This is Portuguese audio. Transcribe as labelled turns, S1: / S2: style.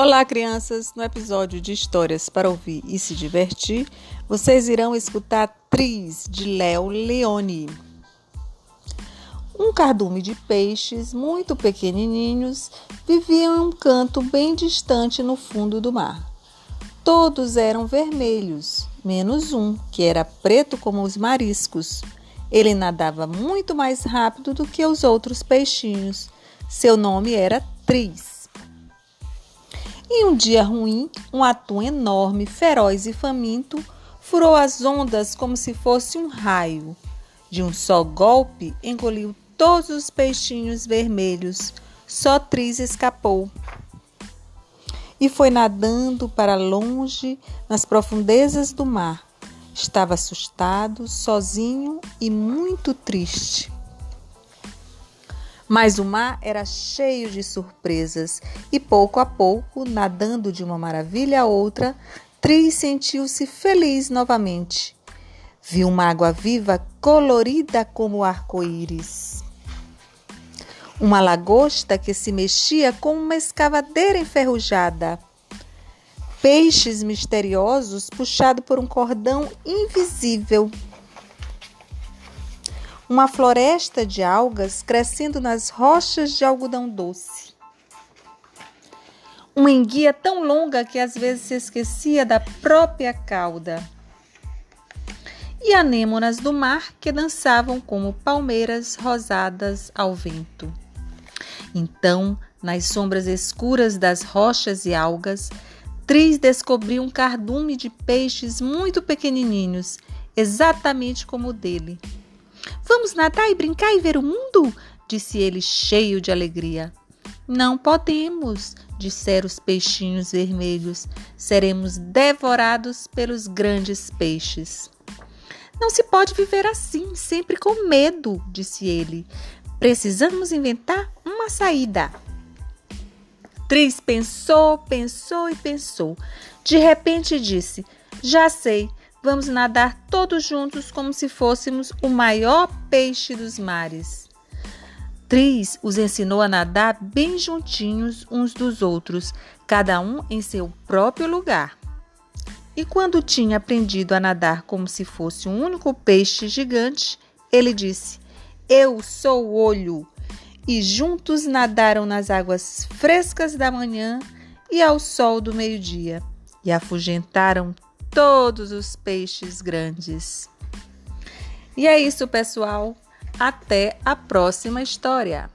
S1: Olá, crianças! No episódio de Histórias para Ouvir e Se Divertir, vocês irão escutar Tris, de Léo Leone. Um cardume de peixes muito pequenininhos viviam em um canto bem distante no fundo do mar. Todos eram vermelhos, menos um, que era preto como os mariscos. Ele nadava muito mais rápido do que os outros peixinhos. Seu nome era Tris. Em um dia ruim, um atum enorme, feroz e faminto furou as ondas como se fosse um raio. De um só golpe, engoliu todos os peixinhos vermelhos. Só Tris escapou. E foi nadando para longe nas profundezas do mar. Estava assustado, sozinho e muito triste. Mas o mar era cheio de surpresas e pouco a pouco, nadando de uma maravilha a outra, Tris sentiu-se feliz novamente. Viu uma água viva colorida como arco-íris. Uma lagosta que se mexia como uma escavadeira enferrujada. Peixes misteriosos puxados por um cordão invisível uma floresta de algas crescendo nas rochas de algodão doce. Uma enguia tão longa que às vezes se esquecia da própria cauda. E anêmonas do mar que dançavam como palmeiras rosadas ao vento. Então, nas sombras escuras das rochas e algas, Tris descobriu um cardume de peixes muito pequenininhos, exatamente como o dele. Vamos nadar e brincar e ver o mundo? disse ele, cheio de alegria. Não podemos, disseram os peixinhos vermelhos. Seremos devorados pelos grandes peixes. Não se pode viver assim, sempre com medo, disse ele. Precisamos inventar uma saída. Tris pensou, pensou e pensou. De repente disse: Já sei, Vamos nadar todos juntos como se fôssemos o maior peixe dos mares. Tris os ensinou a nadar bem juntinhos uns dos outros, cada um em seu próprio lugar. E quando tinha aprendido a nadar como se fosse um único peixe gigante, ele disse: Eu sou o olho. E juntos nadaram nas águas frescas da manhã e ao sol do meio-dia, e afugentaram todos os peixes grandes. E é isso, pessoal. Até a próxima história.